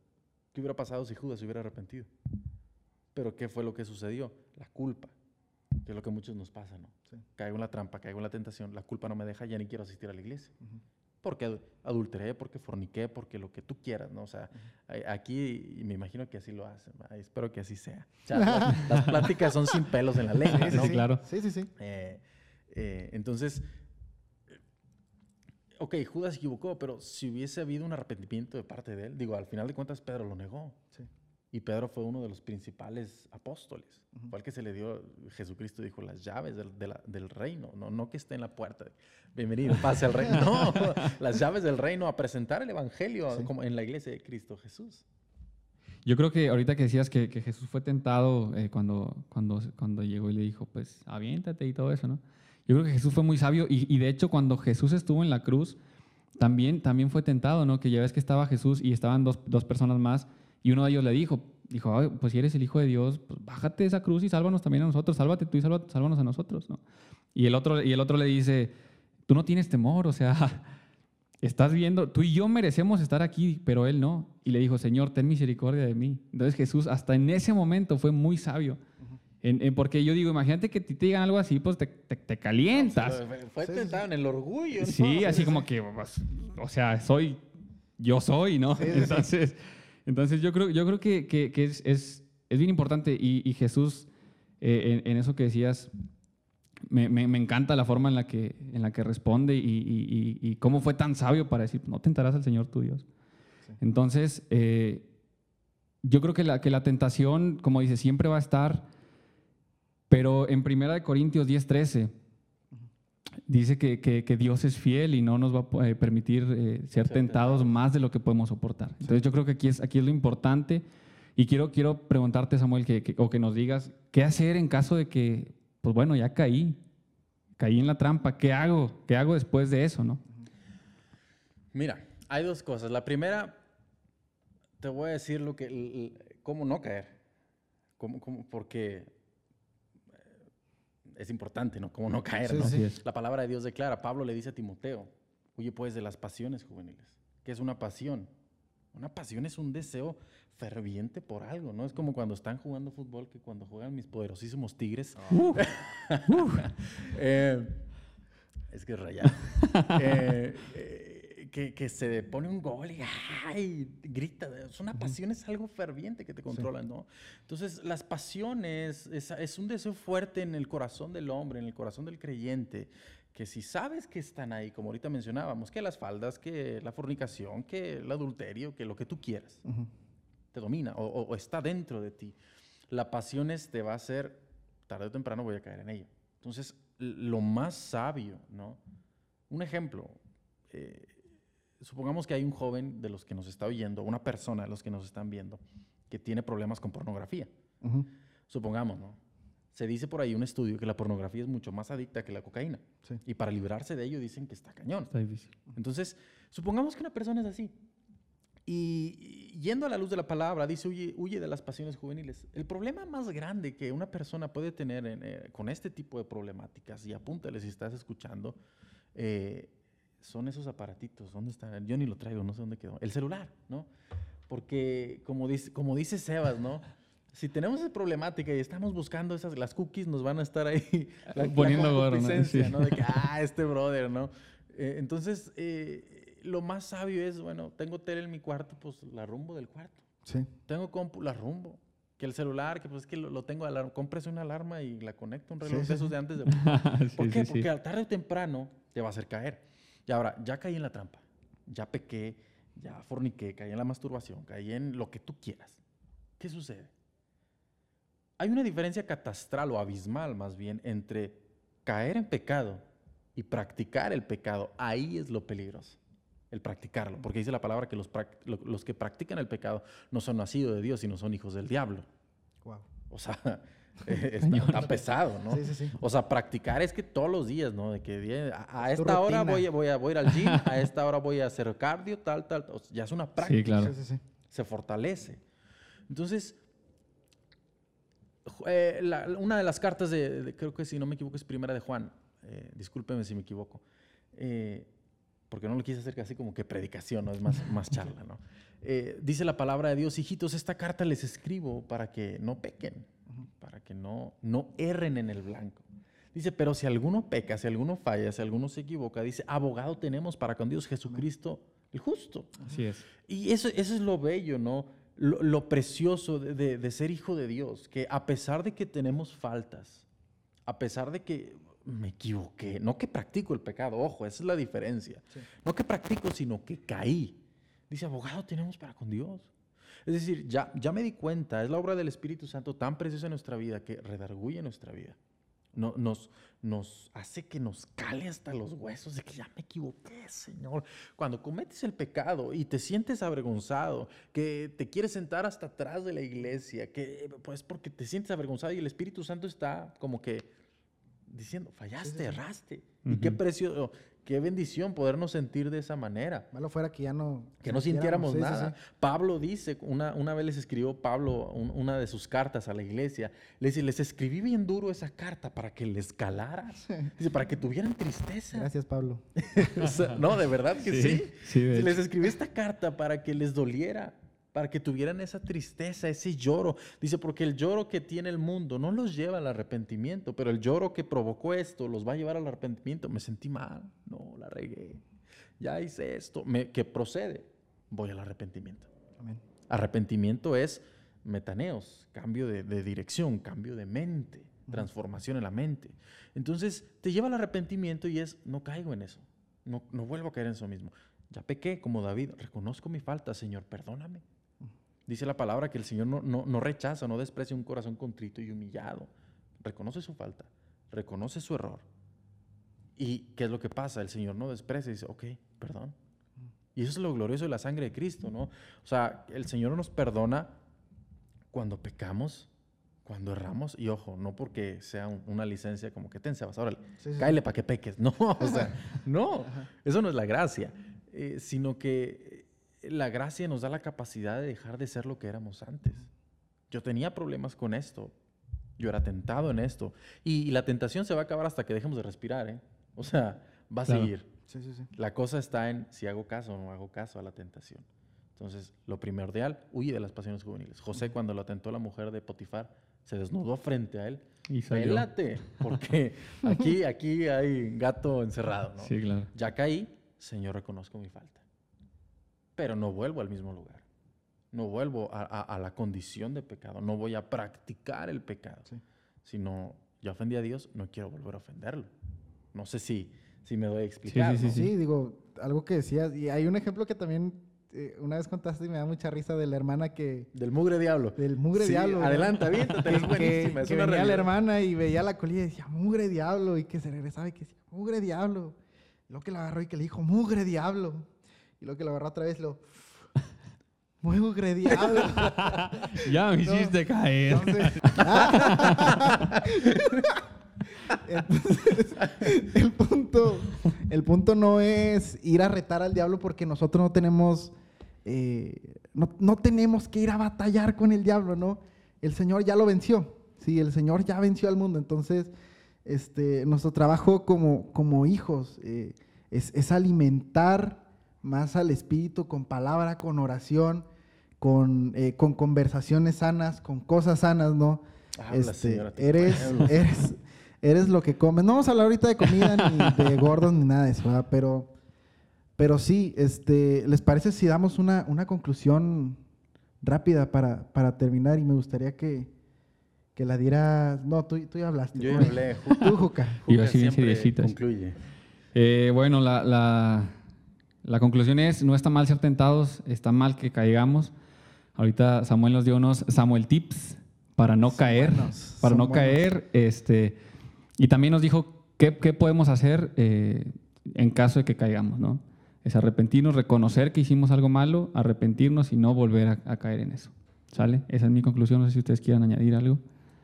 Speaker 3: ¿Qué hubiera pasado si Judas se hubiera arrepentido? Pero ¿qué fue lo que sucedió? La culpa, que es lo que a muchos nos pasa, ¿no? Caigo en la trampa, caigo en la tentación, la culpa no me deja, ya ni quiero asistir a la iglesia porque adulteré, porque forniqué, porque lo que tú quieras, ¿no? O sea, aquí me imagino que así lo hacen, espero que así sea. O sea las, pláticas son sin pelos en la ley,
Speaker 2: ¿no? Sí, claro.
Speaker 1: Sí, sí, sí.
Speaker 3: Eh, eh, entonces, ok, Judas equivocó, pero si hubiese habido un arrepentimiento de parte de él, digo, al final de cuentas Pedro lo negó. Sí. Y Pedro fue uno de los principales apóstoles. Fue el que se le dio, Jesucristo dijo, las llaves del, del reino. No, no que esté en la puerta. Bienvenido, pase al reino. No, las llaves del reino a presentar el evangelio como en la iglesia de Cristo Jesús.
Speaker 2: Yo creo que ahorita que decías que, que Jesús fue tentado eh, cuando, cuando, cuando llegó y le dijo, pues aviéntate y todo eso, ¿no? Yo creo que Jesús fue muy sabio y, y de hecho cuando Jesús estuvo en la cruz, también, también fue tentado, ¿no? Que ya ves que estaba Jesús y estaban dos, dos personas más y uno de ellos le dijo, dijo, pues si eres el Hijo de Dios, pues bájate de esa cruz y sálvanos también a nosotros, sálvate tú y sálvanos a nosotros, ¿no? Y el, otro, y el otro le dice, tú no tienes temor, o sea, estás viendo, tú y yo merecemos estar aquí, pero él no. Y le dijo, Señor, ten misericordia de mí. Entonces Jesús hasta en ese momento fue muy sabio. porque yo digo, imagínate que te digan algo así, pues te, te, calientas.
Speaker 3: fue tentado en el orgullo.
Speaker 2: Sí, así como que, pues, o sea, soy, yo soy, ¿no? Entonces... Entonces yo creo, yo creo que, que, es, es, es, bien importante y, y Jesús, eh, en, eso que decías, me, me, me, encanta la forma en la que, en la que responde y, y, y, cómo fue tan sabio para decir, no tentarás al Señor tu Dios. Entonces, eh, yo creo que la, que la tentación, como dice, siempre va a estar, pero en 1 Corintios 10, 13 dice que, que, Dios es fiel y no nos va a eh, permitir eh, ser tentados más de lo que podemos soportar. Entonces yo creo que aquí es, aquí es lo importante y quiero, quiero preguntarte, Samuel, que, o que nos digas, ¿qué hacer en caso de que, pues bueno, ya caí, caí en la trampa, ¿qué hago? ¿Qué hago después de eso, no?
Speaker 3: Mira, hay dos cosas. La primera, te voy a decir lo que, cómo no caer, cómo, cómo, porque es importante, ¿no? Como no caer, ¿no? La palabra de Dios declara, Pablo le dice a Timoteo, huye pues de las pasiones juveniles. ¿Qué es una pasión? Una pasión es un deseo ferviente por algo, ¿no? Es como cuando están jugando fútbol, que cuando juegan mis poderosísimos tigres. Uh. Eh, es que es rayado. eh, eh que, se pone un gol y ¡ay! grita. Es una pasión, es algo ferviente que te controla, ¿no? Entonces, las pasiones es, un deseo fuerte en el corazón del hombre, en el corazón del creyente, que si sabes que están ahí, como ahorita mencionábamos, que las faldas, que la fornicación, que el adulterio, que lo que tú quieras, te domina o, está dentro de ti. La pasión es, te va a hacer, tarde o temprano voy a caer en ello. Entonces, lo más sabio, ¿no? Un ejemplo, eh, supongamos que hay un joven de los que nos está oyendo, una persona de los que nos están viendo, que tiene problemas con pornografía. Supongamos, ¿no? Se dice por ahí un estudio que la pornografía es mucho más adicta que la cocaína. Y para librarse de ello dicen que está cañón.
Speaker 2: Está difícil.
Speaker 3: Entonces, supongamos que una persona es así. Y yendo a la luz de la palabra, dice, huye, de las pasiones juveniles. El problema más grande que una persona puede tener eh, con este tipo de problemáticas, y apúntale si estás escuchando, eh, son esos aparatitos. ¿Dónde están? Yo ni lo traigo, no sé dónde quedó. El celular, ¿no? Porque como dice, como dice Sebas, ¿no? Si tenemos esa problemática y estamos buscando esas, las cookies nos van a estar ahí
Speaker 2: poniendo gorro,
Speaker 3: ¿no? De que, ah, este brother, ¿no? Eh, entonces, eh, lo más sabio es, bueno, tengo tele en mi cuarto, pues la rumbo del cuarto.
Speaker 1: Sí.
Speaker 3: Tengo compu, la rumbo. Que el celular, que pues es que lo, tengo alarma, compres una alarma y la conecto un reloj de esos de antes de... ¿Por qué? Porque tarde o temprano te va a hacer caer. Y ahora, ya caí en la trampa, ya pequé, ya forniqué, caí en la masturbación, caí en lo que tú quieras. ¿Qué sucede? Hay una diferencia catastral o abismal más bien entre caer en pecado y practicar el pecado. Ahí es lo peligroso, el practicarlo, porque dice la palabra que los, los que practican el pecado no son nacidos de Dios, sino son hijos del diablo.
Speaker 1: Wow.
Speaker 3: O sea, está, pesado, ¿no?
Speaker 1: Sí, sí, sí.
Speaker 3: O sea, practicar es que todos los días, ¿no? De que a, esta hora voy, voy, a, voy a ir al gym, a esta hora voy a hacer cardio, tal, tal. ya es una práctica.
Speaker 2: Sí, claro.
Speaker 3: Se fortalece. Entonces, eh, una de las cartas de, creo que si no me equivoco, es primera de Juan. Eh, discúlpeme si me equivoco. Eh, porque no lo quise hacer casi como que predicación, ¿no? es más, más charla. ¿no? Eh, dice la palabra de Dios, hijitos, esta carta les escribo para que no pequen, para que no, no erren en el blanco. Dice, pero si alguno peca, si alguno falla, si alguno se equivoca, dice, abogado tenemos para con Dios Jesucristo el justo.
Speaker 2: Así es.
Speaker 3: Y eso, eso es lo bello, ¿no? lo, precioso de, ser hijo de Dios, que a pesar de que tenemos faltas, a pesar de que me equivoqué, no que practico el pecado, ojo, esa es la diferencia, no que practico, sino que caí. Dice, abogado tenemos para con Dios. Es decir, ya, ya me di cuenta, es la obra del Espíritu Santo tan preciosa en nuestra vida que redarguye nuestra vida nos, nos hace que nos cale hasta los huesos de que ya me equivoqué, Señor. Cuando cometes el pecado y te sientes avergonzado, que te quieres sentar hasta atrás de la iglesia, que pues porque te sientes avergonzado y el Espíritu Santo está como que diciendo, fallaste, erraste. Y qué precio, Qué bendición podernos sentir de esa manera.
Speaker 1: Malo fuera que ya no...
Speaker 3: Que no sintiéramos nada. Pablo dice, una, una vez les escribió Pablo una de sus cartas a la iglesia, les dice, les escribí bien duro esa carta para que les calara. Dice, para que tuvieran tristeza.
Speaker 1: Gracias, Pablo.
Speaker 3: no, de verdad que sí. sí. les escribí esta carta para que les doliera para que tuvieran esa tristeza, ese lloro. Dice, porque el lloro que tiene el mundo no los lleva al arrepentimiento, pero el lloro que provocó esto los va a llevar al arrepentimiento. Me sentí mal, no, la regué, ya hice esto, me, que procede, voy al arrepentimiento. Amén. Arrepentimiento es metaneos, cambio de, dirección, cambio de mente, transformación en la mente. Entonces te lleva al arrepentimiento y es, no caigo en eso, no, no vuelvo a caer en eso mismo. Ya pequé como David, reconozco mi falta, Señor, perdóname. Dice la palabra que el Señor no, no, rechaza, no desprecia un corazón contrito y humillado. Reconoce su falta, reconoce su error. ¿Y qué es lo que pasa? El Señor no desprecia y dice, ok, perdón. Y eso es lo glorioso de la sangre de Cristo, ¿no? O sea, el Señor nos perdona cuando pecamos, cuando erramos, y ojo, no porque sea una licencia como que ten, Sebas, ahora cáele para que peques. No, o sea, no, eso no es la gracia, eh, sino que la gracia nos da la capacidad de dejar de ser lo que éramos antes. Yo tenía problemas con esto. Yo era tentado en esto. Y, la tentación se va a acabar hasta que dejemos de respirar, ¿eh? O sea, va a seguir. La cosa está en si hago caso o no hago caso a la tentación. Entonces, lo primordial, huye de las pasiones juveniles. José, cuando lo atentó la mujer de Potifar, se desnudó frente a él. Y Pélate, porque aquí, aquí hay gato encerrado, ¿no?
Speaker 2: Sí, claro.
Speaker 3: Ya caí, Señor, reconozco mi falta pero no vuelvo al mismo lugar. No vuelvo a, la condición de pecado. No voy a practicar el pecado. Sino, ya ofendí a Dios, no quiero volver a ofenderlo. No sé si, si me doy a explicar.
Speaker 1: Sí, sí, sí, digo, algo que decías. Y hay un ejemplo que también eh, una vez contaste y me da mucha risa de la hermana que...
Speaker 3: Del mugre diablo.
Speaker 1: Del mugre diablo.
Speaker 3: Adelanta, bien,
Speaker 1: es buenísima. Es que venía la hermana y veía la colilla y decía, mugre diablo. Y que se regresaba y que decía, mugre diablo. lo que la agarró y que le dijo, mugre diablo. Y lo que lo agarró otra vez lo... Muy ugrediado.
Speaker 2: ya me hiciste caer.
Speaker 1: Entonces, el punto, el punto no es ir a retar al diablo porque nosotros no tenemos, eh, no, tenemos que ir a batallar con el diablo, ¿no? El Señor ya lo venció, sí, el Señor ya venció al mundo. Entonces, este, nuestro trabajo como, como hijos eh, es, es alimentar más al Espíritu con palabra, con oración, con, eh, con conversaciones sanas, con cosas sanas, ¿no?
Speaker 3: Habla,
Speaker 1: Este,
Speaker 3: señora, te
Speaker 1: eres, eres, eres lo que comes. No vamos a hablar ahorita de comida ni de gordos ni nada de eso, ¿verdad? Pero, pero sí, este, ¿les parece si damos una, una conclusión rápida para, para terminar? Y me gustaría que, que la dieras. No, tú, tú ya hablaste.
Speaker 3: Yo ya hablé.
Speaker 1: Tú, Juca.
Speaker 3: Juca
Speaker 2: así bien
Speaker 3: concluye.
Speaker 2: Eh, bueno, la, la- la conclusión es, no está mal ser tentados, está mal que caigamos. Ahorita Samuel nos dio unos Samuel tips para no
Speaker 1: Son
Speaker 2: caer,
Speaker 1: buenos,
Speaker 2: para
Speaker 1: son
Speaker 2: no
Speaker 1: buenos.
Speaker 2: caer. Este, y también nos dijo qué, qué podemos hacer eh, en caso de que caigamos, ¿no? Es arrepentirnos, reconocer que hicimos algo malo, arrepentirnos y no volver a, a caer en eso. ¿Sale? Esa es mi conclusión. No sé si ustedes quieran añadir algo.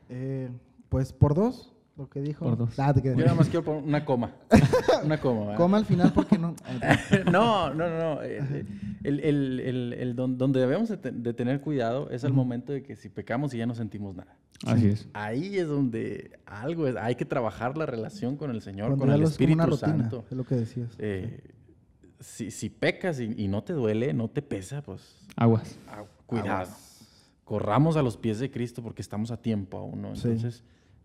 Speaker 1: Eh, pues por dos, lo que dijo.
Speaker 2: Por dos.
Speaker 1: Ah, te.
Speaker 3: Yo nada más quiero poner una coma. Una coma. ¿verdad?
Speaker 1: Coma al final porque no.
Speaker 3: no, no, no. no. El, el- el- el- el don- donde debemos de, te- de tener cuidado es al momento de que si pecamos y ya no sentimos nada.
Speaker 2: Así es.
Speaker 3: Ahí es donde algo es, hay que trabajar la relación con el Señor,
Speaker 1: Cuando
Speaker 3: con el
Speaker 1: como
Speaker 3: Espíritu
Speaker 1: una rutina,
Speaker 3: Santo.
Speaker 1: es lo que decías.
Speaker 3: Eh, si, si pecas y, y no te duele, no te pesa, pues
Speaker 2: Aguas.
Speaker 3: ah, cuidado. Corramos a los pies de Cristo porque estamos a tiempo aún, ¿no?
Speaker 1: Sí.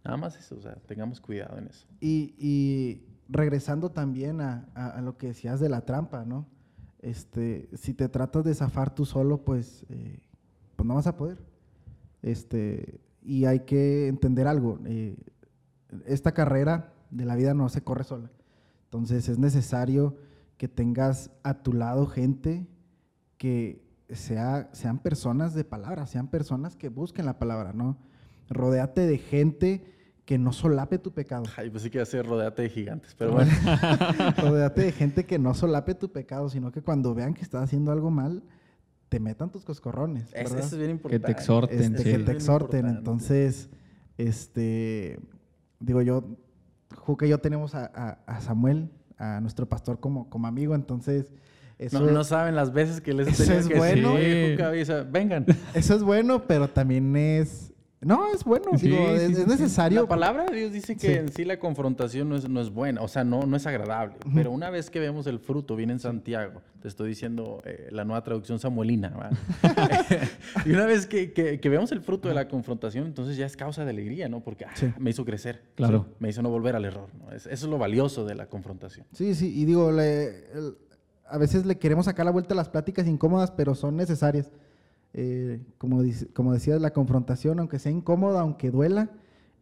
Speaker 3: Nada más eso, o sea, tengamos cuidado en eso.
Speaker 1: Y, y regresando también a, a- a lo que decías de la trampa, ¿no? Este, si te tratas de zafar tú solo, pues, eh, pues no vas a poder. Este, y hay que entender algo. eh, esta carrera de la vida no se corre sola. Entonces es necesario que tengas a tu lado gente que sea, sean personas de palabra, sean personas que busquen la palabra, ¿no? Rodéate de gente que no solape tu pecado.
Speaker 3: Ay, pues sí que hacer rodeate de gigantes, pero bueno.
Speaker 1: Rodéate de gente que no solape tu pecado, sino que cuando vean que estás haciendo algo mal, te metan tus coscorrones.
Speaker 3: Eso,
Speaker 1: ¿verdad?
Speaker 3: eso es bien importante.
Speaker 2: exhorten,
Speaker 1: Este,
Speaker 2: sí.
Speaker 1: que te
Speaker 3: es
Speaker 1: exhorten. Entonces, este, digo yo, Juca y yo tenemos a, a- a Samuel, a nuestro pastor como, como amigo, entonces eso,
Speaker 3: no, no saben las veces que les he
Speaker 1: eso
Speaker 3: tenido
Speaker 1: es
Speaker 3: que
Speaker 1: bueno.
Speaker 3: decir, "Oye,
Speaker 2: Sí.
Speaker 3: Juca, avisa, vengan.
Speaker 1: eso es bueno, pero también es, no, es bueno,
Speaker 2: Sí,
Speaker 1: digo,
Speaker 2: sí,
Speaker 1: es,
Speaker 2: sí,
Speaker 1: es
Speaker 2: sí.
Speaker 1: necesario.
Speaker 3: La palabra de Dios dice que
Speaker 1: Sí.
Speaker 3: en sí la confrontación no es, no es buena, o sea, no, no es agradable. Pero una vez que vemos el fruto, viene en Santiago, te estoy diciendo eh, la nueva traducción samuelina, y una vez que, que- que vemos el fruto de la confrontación, entonces ya es causa de alegría, ¿no? Porque ah,
Speaker 1: Sí.
Speaker 3: me hizo crecer,
Speaker 2: Claro.
Speaker 3: ¿sí? me hizo no volver al error. ¿no? Es- eso es lo valioso de la confrontación.
Speaker 1: Sí, sí, y digo, le- el- a veces le queremos sacar la vuelta a las pláticas incómodas, pero son necesarias. Eh, como, dice- como decías, la confrontación, aunque sea incómoda, aunque duela,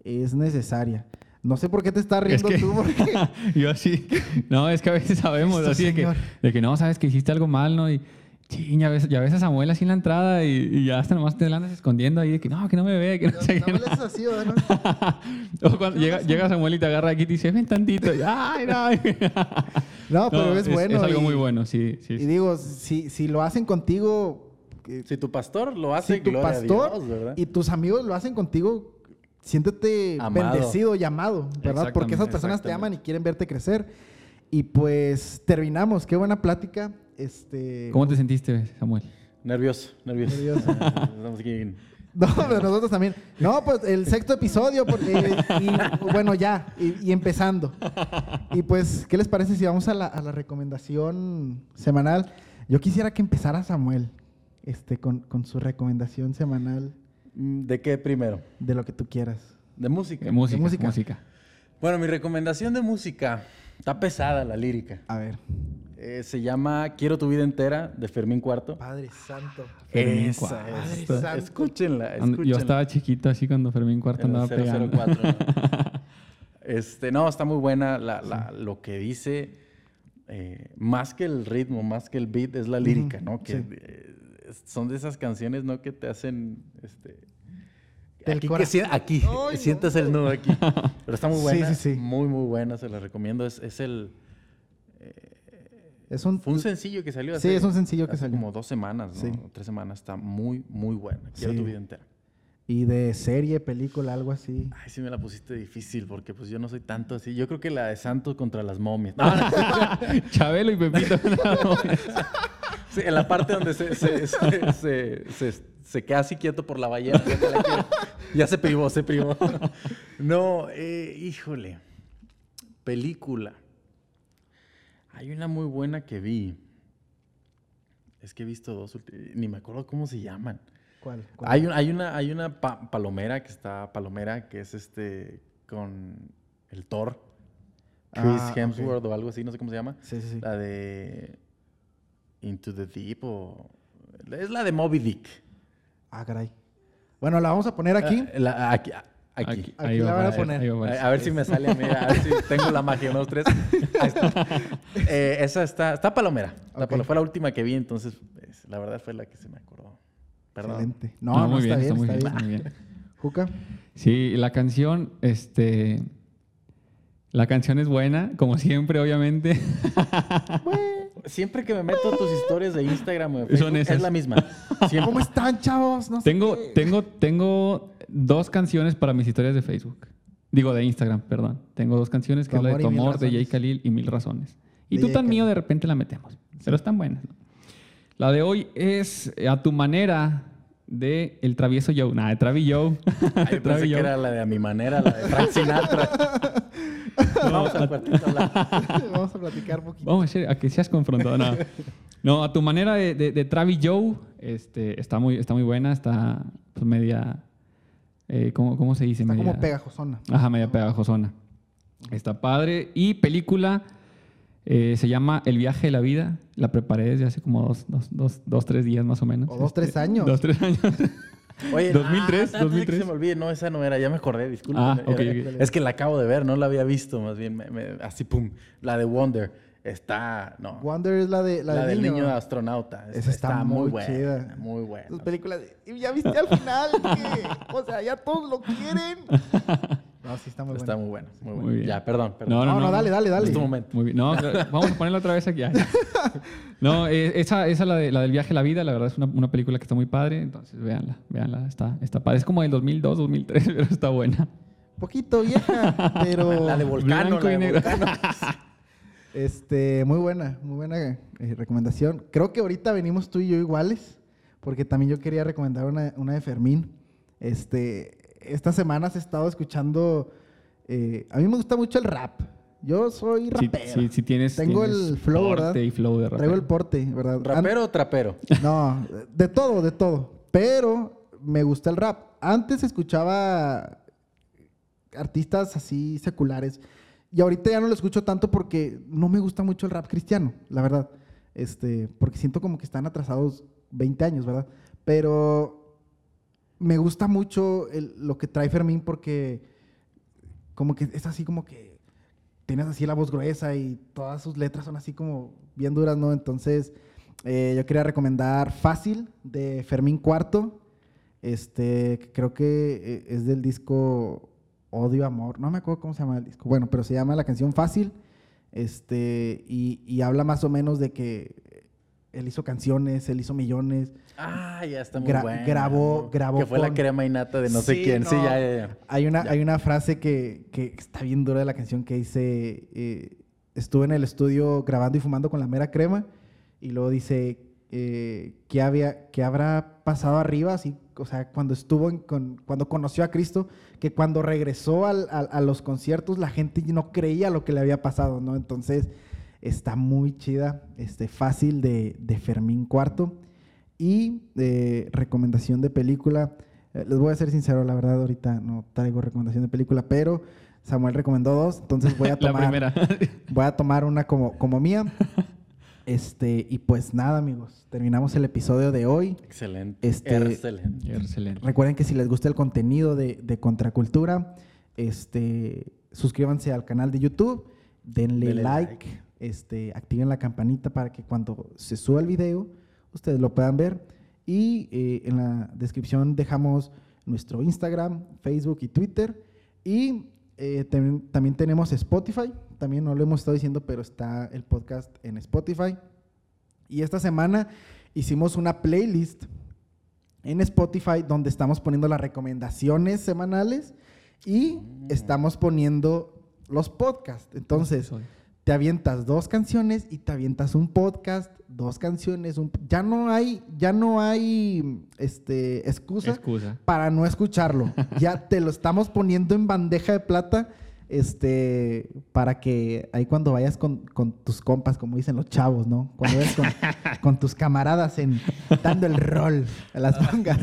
Speaker 1: es necesaria. No sé por qué te estás riendo
Speaker 2: que-
Speaker 1: tú, porque
Speaker 2: Yo así, no, es que a veces sabemos
Speaker 1: Cristo,
Speaker 2: así de que, de que no, sabes que hiciste algo mal, ¿no? Y ya ves, ya ves a Samuel así en la entrada y, y ya hasta nomás te la andas escondiendo ahí de que no, que no me ve, que no,
Speaker 1: no,
Speaker 2: sé
Speaker 1: no
Speaker 2: qué.
Speaker 1: ¿no?
Speaker 2: o cuando llega, llega Samuel y te agarra aquí y te dice, ven tantito. Y, Ay, no.
Speaker 1: No, pero
Speaker 2: No,
Speaker 1: es bueno.
Speaker 2: Es algo
Speaker 1: y-
Speaker 2: muy bueno, sí. sí,
Speaker 1: Y digo, si, si lo hacen contigo,
Speaker 3: Si tu pastor lo hace,
Speaker 1: si tu
Speaker 3: gloria
Speaker 1: pastor
Speaker 3: a Dios, ¿verdad?
Speaker 1: y tus amigos lo hacen contigo, siéntete
Speaker 3: Amado.
Speaker 1: bendecido y amado, ¿verdad? Porque esas personas te aman y quieren verte crecer. Y pues terminamos. Qué buena plática. Este,
Speaker 2: ¿Cómo te sentiste, Samuel?
Speaker 3: Nervioso, nervioso.
Speaker 1: Nervioso.
Speaker 3: Estamos aquí en-
Speaker 1: No, pero nosotros también. No, pues el sexto episodio, porque, y, bueno, ya, y, y empezando. Y pues, ¿qué les parece si vamos a la, a la recomendación semanal? Yo quisiera que empezara Samuel este, con, con su recomendación semanal
Speaker 3: Mm, ¿De qué primero?
Speaker 1: de lo que tú quieras.
Speaker 3: De música.
Speaker 2: Eh, música,
Speaker 1: música.
Speaker 2: música.
Speaker 3: Bueno, mi recomendación de música, está pesada la lírica.
Speaker 1: A ver.
Speaker 3: Eh, se llama Quiero tu vida entera, de Fermín Cuarto.
Speaker 1: Padre Santo.
Speaker 2: Fermín
Speaker 3: Esa
Speaker 2: Cuarto.
Speaker 1: Padre santo.
Speaker 3: Escúchenla.
Speaker 2: Yo estaba chiquito así cuando Fermín Cuarto andaba pegando.
Speaker 3: 004, ¿no? Este, no, está muy buena la- la- lo que dice. eh, más que el ritmo, más que el beat, es la lírica, ¿no? Que
Speaker 1: sí.
Speaker 3: Eh, son de esas canciones, ¿no? Que te hacen, este...
Speaker 1: Del
Speaker 3: Aquí, que sien- aquí
Speaker 1: Ay,
Speaker 3: sientas el nudo aquí. Pero está muy
Speaker 1: Sí,
Speaker 3: buena.
Speaker 1: sí, sí.
Speaker 3: Muy, muy buena, se la recomiendo. Es, es el...
Speaker 1: Es un,
Speaker 3: Fue un sencillo que salió
Speaker 1: Sí,
Speaker 3: hace,
Speaker 1: es un sencillo que salió.
Speaker 3: como dos semanas, ¿no?
Speaker 1: Sí.
Speaker 3: O tres semanas. Está muy, muy buena. Quiero
Speaker 1: Sí.
Speaker 3: tu vida entera.
Speaker 1: y de serie, película, algo así.
Speaker 3: Ay, sí me la pusiste difícil porque pues yo no soy tanto así. Yo creo que la de Santos contra las momias. No, no.
Speaker 2: Chabelo y Pepito.
Speaker 3: Sí, en la parte donde se, se, se, se- queda así quieto por la ballena. Ya, la se privó, se privó. No, eh, híjole. Película. Hay una muy buena que vi. Es que he visto dos, ni me acuerdo cómo se llaman.
Speaker 1: ¿Cuál? cuál?
Speaker 3: Hay, un- hay una, hay una pa- palomera que está, palomera, que es este, con el Thor, Chris
Speaker 1: Ah, ok.
Speaker 3: Hemsworth o algo así, no sé cómo se llama.
Speaker 1: Sí, sí, sí.
Speaker 3: La de Into the Deep o... Es la de Moby Dick.
Speaker 1: Ah, caray. Bueno, la vamos a poner aquí.
Speaker 3: La- aquí. aquí.
Speaker 1: Aquí
Speaker 2: ahí
Speaker 1: la
Speaker 2: va
Speaker 1: van a poner.
Speaker 2: ahí va
Speaker 3: A, ver si me sale a mí, a ver si tengo la magia, unos tres. Ahí está. Eh, esa está, está palomera. Está
Speaker 1: Ok.
Speaker 3: palo- Fue la última que vi, entonces pues, la verdad fue la que se me acordó. Perdón.
Speaker 1: Excelente. No, no,
Speaker 2: muy
Speaker 1: está bien,
Speaker 2: muy
Speaker 1: está bien.
Speaker 2: muy bien.
Speaker 1: Juca.
Speaker 2: Sí, la canción, este. La canción es buena, como siempre, obviamente.
Speaker 3: Siempre que me meto a tus historias de Instagram o de
Speaker 2: Son
Speaker 3: Facebook,
Speaker 2: esas.
Speaker 3: es la misma. Siempre.
Speaker 1: ¿Cómo están, chavos? No sé
Speaker 2: tengo,
Speaker 1: qué.
Speaker 2: tengo, tengo dos canciones para mis historias de Facebook. Digo, de Instagram, perdón. Tengo dos canciones, que
Speaker 1: Tu
Speaker 2: es la de
Speaker 1: amor y
Speaker 2: Tu
Speaker 1: mil
Speaker 2: amor, de Jay
Speaker 1: razones.
Speaker 2: Khalil y Mil Razones. Y
Speaker 1: De
Speaker 2: tú tan mío de repente la metemos. Pero están buenas. ¿no? La de hoy es eh, A tu manera de El Travieso Joe. Nada, de Travi Joe.
Speaker 3: Ay, pensé
Speaker 2: Travi
Speaker 3: que
Speaker 2: Joe.
Speaker 3: era la de a mi manera, la de Frank Sinatra. Vamos al cuartito a.
Speaker 1: Vamos a platicar un poquito.
Speaker 2: Vamos a, a que seas confrontado. No, No, a tu manera de, de, de Travi Joe este, está, muy, está muy buena, está pues, media. eh, ¿cómo, cómo se dice?
Speaker 1: Está
Speaker 2: media,
Speaker 1: como pegajosona.
Speaker 2: Ajá, media pegajosona. Está padre. Y película eh, se llama El viaje de la vida. La preparé desde hace como dos, dos, dos, dos tres días más o menos. Este,
Speaker 1: O dos, tres años.
Speaker 2: Dos, tres años.
Speaker 3: Oye,
Speaker 2: 2003,
Speaker 3: ah, antes de que
Speaker 2: 2003.
Speaker 3: se me olvide, no, esa no era, ya me acordé, disculpen.
Speaker 2: Ah,
Speaker 3: Era-. Es que la acabo de ver, no la había visto, más bien, me- me- así pum. La de Wonder está, no.
Speaker 1: Wonder es la de la,
Speaker 3: la,
Speaker 1: del
Speaker 3: del niño,
Speaker 1: niño.
Speaker 3: astronauta.
Speaker 1: Esa está muy
Speaker 3: buena,
Speaker 1: chida.
Speaker 3: Muy buena.
Speaker 1: Sus películas. de- Y ya viste al final que, o sea, ya todos lo quieren. No, sí está muy
Speaker 3: Está
Speaker 1: bueno.
Speaker 3: muy buena, muy
Speaker 2: Muy
Speaker 3: buena.
Speaker 2: bien.
Speaker 3: Ya, perdón, perdón.
Speaker 2: No,
Speaker 1: No, no, dale, dale, dale.
Speaker 3: Es tu momento.
Speaker 2: Muy bien. No, vamos a ponerla otra vez aquí. No, eh, esa, esa la, de, la del viaje a la vida, la verdad es una, una película que está muy padre. Entonces, véanla, véanla. Está, está padre. Es como del 2002, 2003, pero está buena.
Speaker 1: Poquito vieja, pero.
Speaker 3: La de Volcano, la
Speaker 2: y
Speaker 3: de. Volcano.
Speaker 1: Este, muy buena, muy buena eh, recomendación. Creo que ahorita venimos tú y yo iguales, porque también yo quería recomendar una, una de Fermín. Este, estas semanas he estado escuchando. eh, a mí me gusta mucho el rap. Yo soy
Speaker 2: Sí,
Speaker 1: rapero.
Speaker 2: sí, sí tienes,
Speaker 1: Tengo
Speaker 2: tienes
Speaker 1: el flow,
Speaker 2: porte
Speaker 1: ¿verdad?
Speaker 2: y flow de rapero.
Speaker 1: Traigo el porte, ¿verdad? An-
Speaker 3: ¿Rapero o trapero?
Speaker 1: No, de todo, de todo. Pero me gusta el rap. Antes escuchaba artistas así seculares. Y ahorita ya no lo escucho tanto porque no me gusta mucho el rap cristiano, la verdad. Este, porque siento como que están atrasados 20 años, ¿verdad? Pero me gusta mucho lo que trae Fermín porque como que es así como que tienes así la voz gruesa y todas sus letras son así como bien duras, ¿no? Entonces, eh, yo quería recomendar Fácil de Fermín Cuarto. Este, que creo que eh, es del disco Odio Amor. No me acuerdo cómo se llama el disco. Bueno, pero se llama la canción Fácil. Este, y, y habla más o menos de que él hizo canciones, él hizo millones.
Speaker 3: Ah, ya está muy
Speaker 1: Gra-
Speaker 3: buena.
Speaker 1: grabó- grabó
Speaker 3: Que fue la
Speaker 1: con-
Speaker 3: crema y nata de no sé
Speaker 1: Sí,
Speaker 3: quién. Sí,
Speaker 1: no.
Speaker 3: ya, ya, ya.
Speaker 1: Hay una,
Speaker 3: Ya.
Speaker 1: hay una frase que, que está bien dura de la canción que dice, eh, estuve en el estudio grabando y fumando con la mera crema y luego dice, eh, ¿qué, había, ¿qué habrá pasado arriba? Así, o sea, cuando estuvo, en- con, cuando conoció a Cristo, que cuando regresó al- al- a los conciertos la gente no creía lo que le había pasado, ¿no? Entonces, está muy chida, este, fácil de, de Fermín Cuarto. Y eh, recomendación de película. eh, les voy a ser sincero, la verdad, ahorita no traigo recomendación de película, pero Samuel recomendó dos, entonces voy a tomar, voy a tomar una como, como mía. Este, y pues nada, amigos, terminamos el episodio de hoy.
Speaker 3: Excelente.
Speaker 1: Este-
Speaker 3: Excelente.
Speaker 2: Excelente.
Speaker 1: Recuerden que si les gusta el contenido de, de Contracultura, este, suscríbanse al canal de YouTube, denle like. Este, activen la campanita para que cuando se suba el video, ustedes lo puedan ver. Y eh, en la descripción dejamos nuestro Instagram, Facebook y Twitter. Y eh, también tenemos Spotify, también no lo hemos estado diciendo, pero está el podcast en Spotify. Y esta semana hicimos una playlist en Spotify donde estamos poniendo las recomendaciones semanales y
Speaker 3: Mm.
Speaker 1: estamos poniendo los podcasts. Entonces, te avientas dos canciones y te avientas un podcast, dos canciones, un- ya no hay, ya no hay este, excusa
Speaker 2: Excusa.
Speaker 1: para no escucharlo. ya te lo estamos poniendo en bandeja de plata. Este, para que ahí cuando vayas con, con tus compas, como dicen los chavos, ¿no? Cuando vayas con, con tus camaradas en dando el rol a las mangas.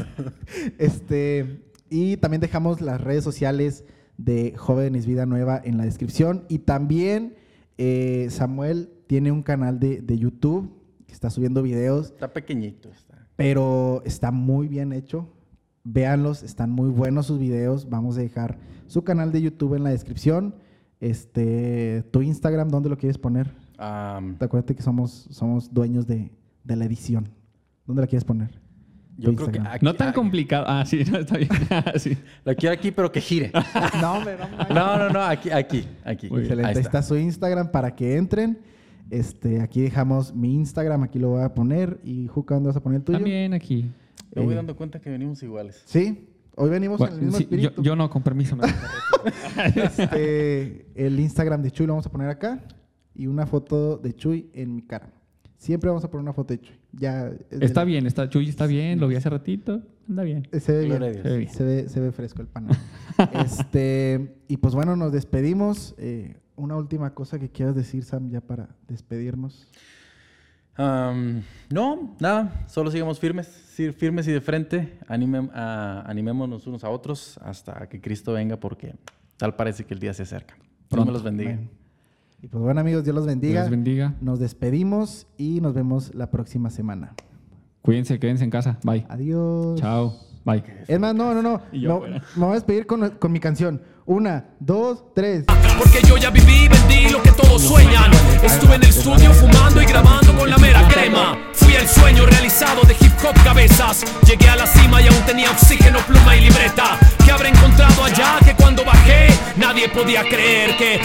Speaker 1: Este, y también dejamos las redes sociales de Jóvenes Vida Nueva en la descripción. Y también eh, Samuel tiene un canal de, de YouTube que está subiendo videos.
Speaker 3: Está pequeñito. Está.
Speaker 1: Pero está muy bien hecho. Véanlos, están muy buenos sus videos. Vamos a dejar su canal de YouTube en la descripción. Este, tu Instagram, ¿dónde lo quieres poner?
Speaker 3: Um,
Speaker 1: Te acuérdate que somos, somos dueños de, de la edición. ¿Dónde la quieres poner?
Speaker 3: Yo creo que aquí,
Speaker 2: No tan
Speaker 3: ah,
Speaker 2: complicado. Ah, sí, no, está bien. Ah, sí.
Speaker 3: Lo quiero aquí, pero que gire.
Speaker 1: no, hombre, no.
Speaker 3: No, no, no, aquí, aquí, aquí.
Speaker 1: Excelente.
Speaker 3: Ahí está.
Speaker 1: está su Instagram para que entren. Este, aquí dejamos mi Instagram, aquí lo voy a poner. Y Juca, ¿dónde vas a poner el tuyo?
Speaker 2: También aquí.
Speaker 3: Me voy
Speaker 1: Eh,
Speaker 3: dando cuenta que venimos iguales.
Speaker 1: Sí, hoy venimos en el mismo
Speaker 2: sí,
Speaker 1: espíritu.
Speaker 2: yo no, con permiso. no.
Speaker 1: Este, el Instagram de Chuy lo vamos a poner acá y una foto de Chuy en mi cara. Siempre vamos a poner una foto de Chuy. Ya es de
Speaker 2: Está bien, está, Chuy está bien, lo vi hace ratito. Anda bien.
Speaker 1: Se ve
Speaker 3: Gloria a
Speaker 1: bien.
Speaker 3: Dios.
Speaker 2: Se ve bien.
Speaker 1: Se ve, se ve fresco el pan. este, y pues bueno, nos despedimos. Eh, una última cosa que quieras decir, Sam, ya para despedirnos.
Speaker 3: No, nada, solo sigamos firmes, sí, firmes y de frente. Animem- a- animémonos unos a otros hasta que Cristo venga, porque tal parece que el día se acerca. Dios me
Speaker 2: Pronto.
Speaker 3: los bendiga.
Speaker 1: Y pues bueno, amigos, Dios los bendiga. Nos despedimos y nos vemos la próxima semana.
Speaker 2: Cuídense, quédense en casa. Bye.
Speaker 1: Adiós.
Speaker 2: Chao. Bye.
Speaker 1: Es más, no, no, no.
Speaker 2: Yo
Speaker 1: no me voy a despedir con, con mi canción. Una, dos, tres.
Speaker 4: Porque yo ya viví, vendí lo que todos sueñan. Estuve en el estudio fumando y grabando con la mera crema. Fui el sueño realizado de hip hop cabezas. Llegué a la cima y aún tenía oxígeno, pluma y libreta. Que habré encontrado allá que cuando bajé nadie podía creer que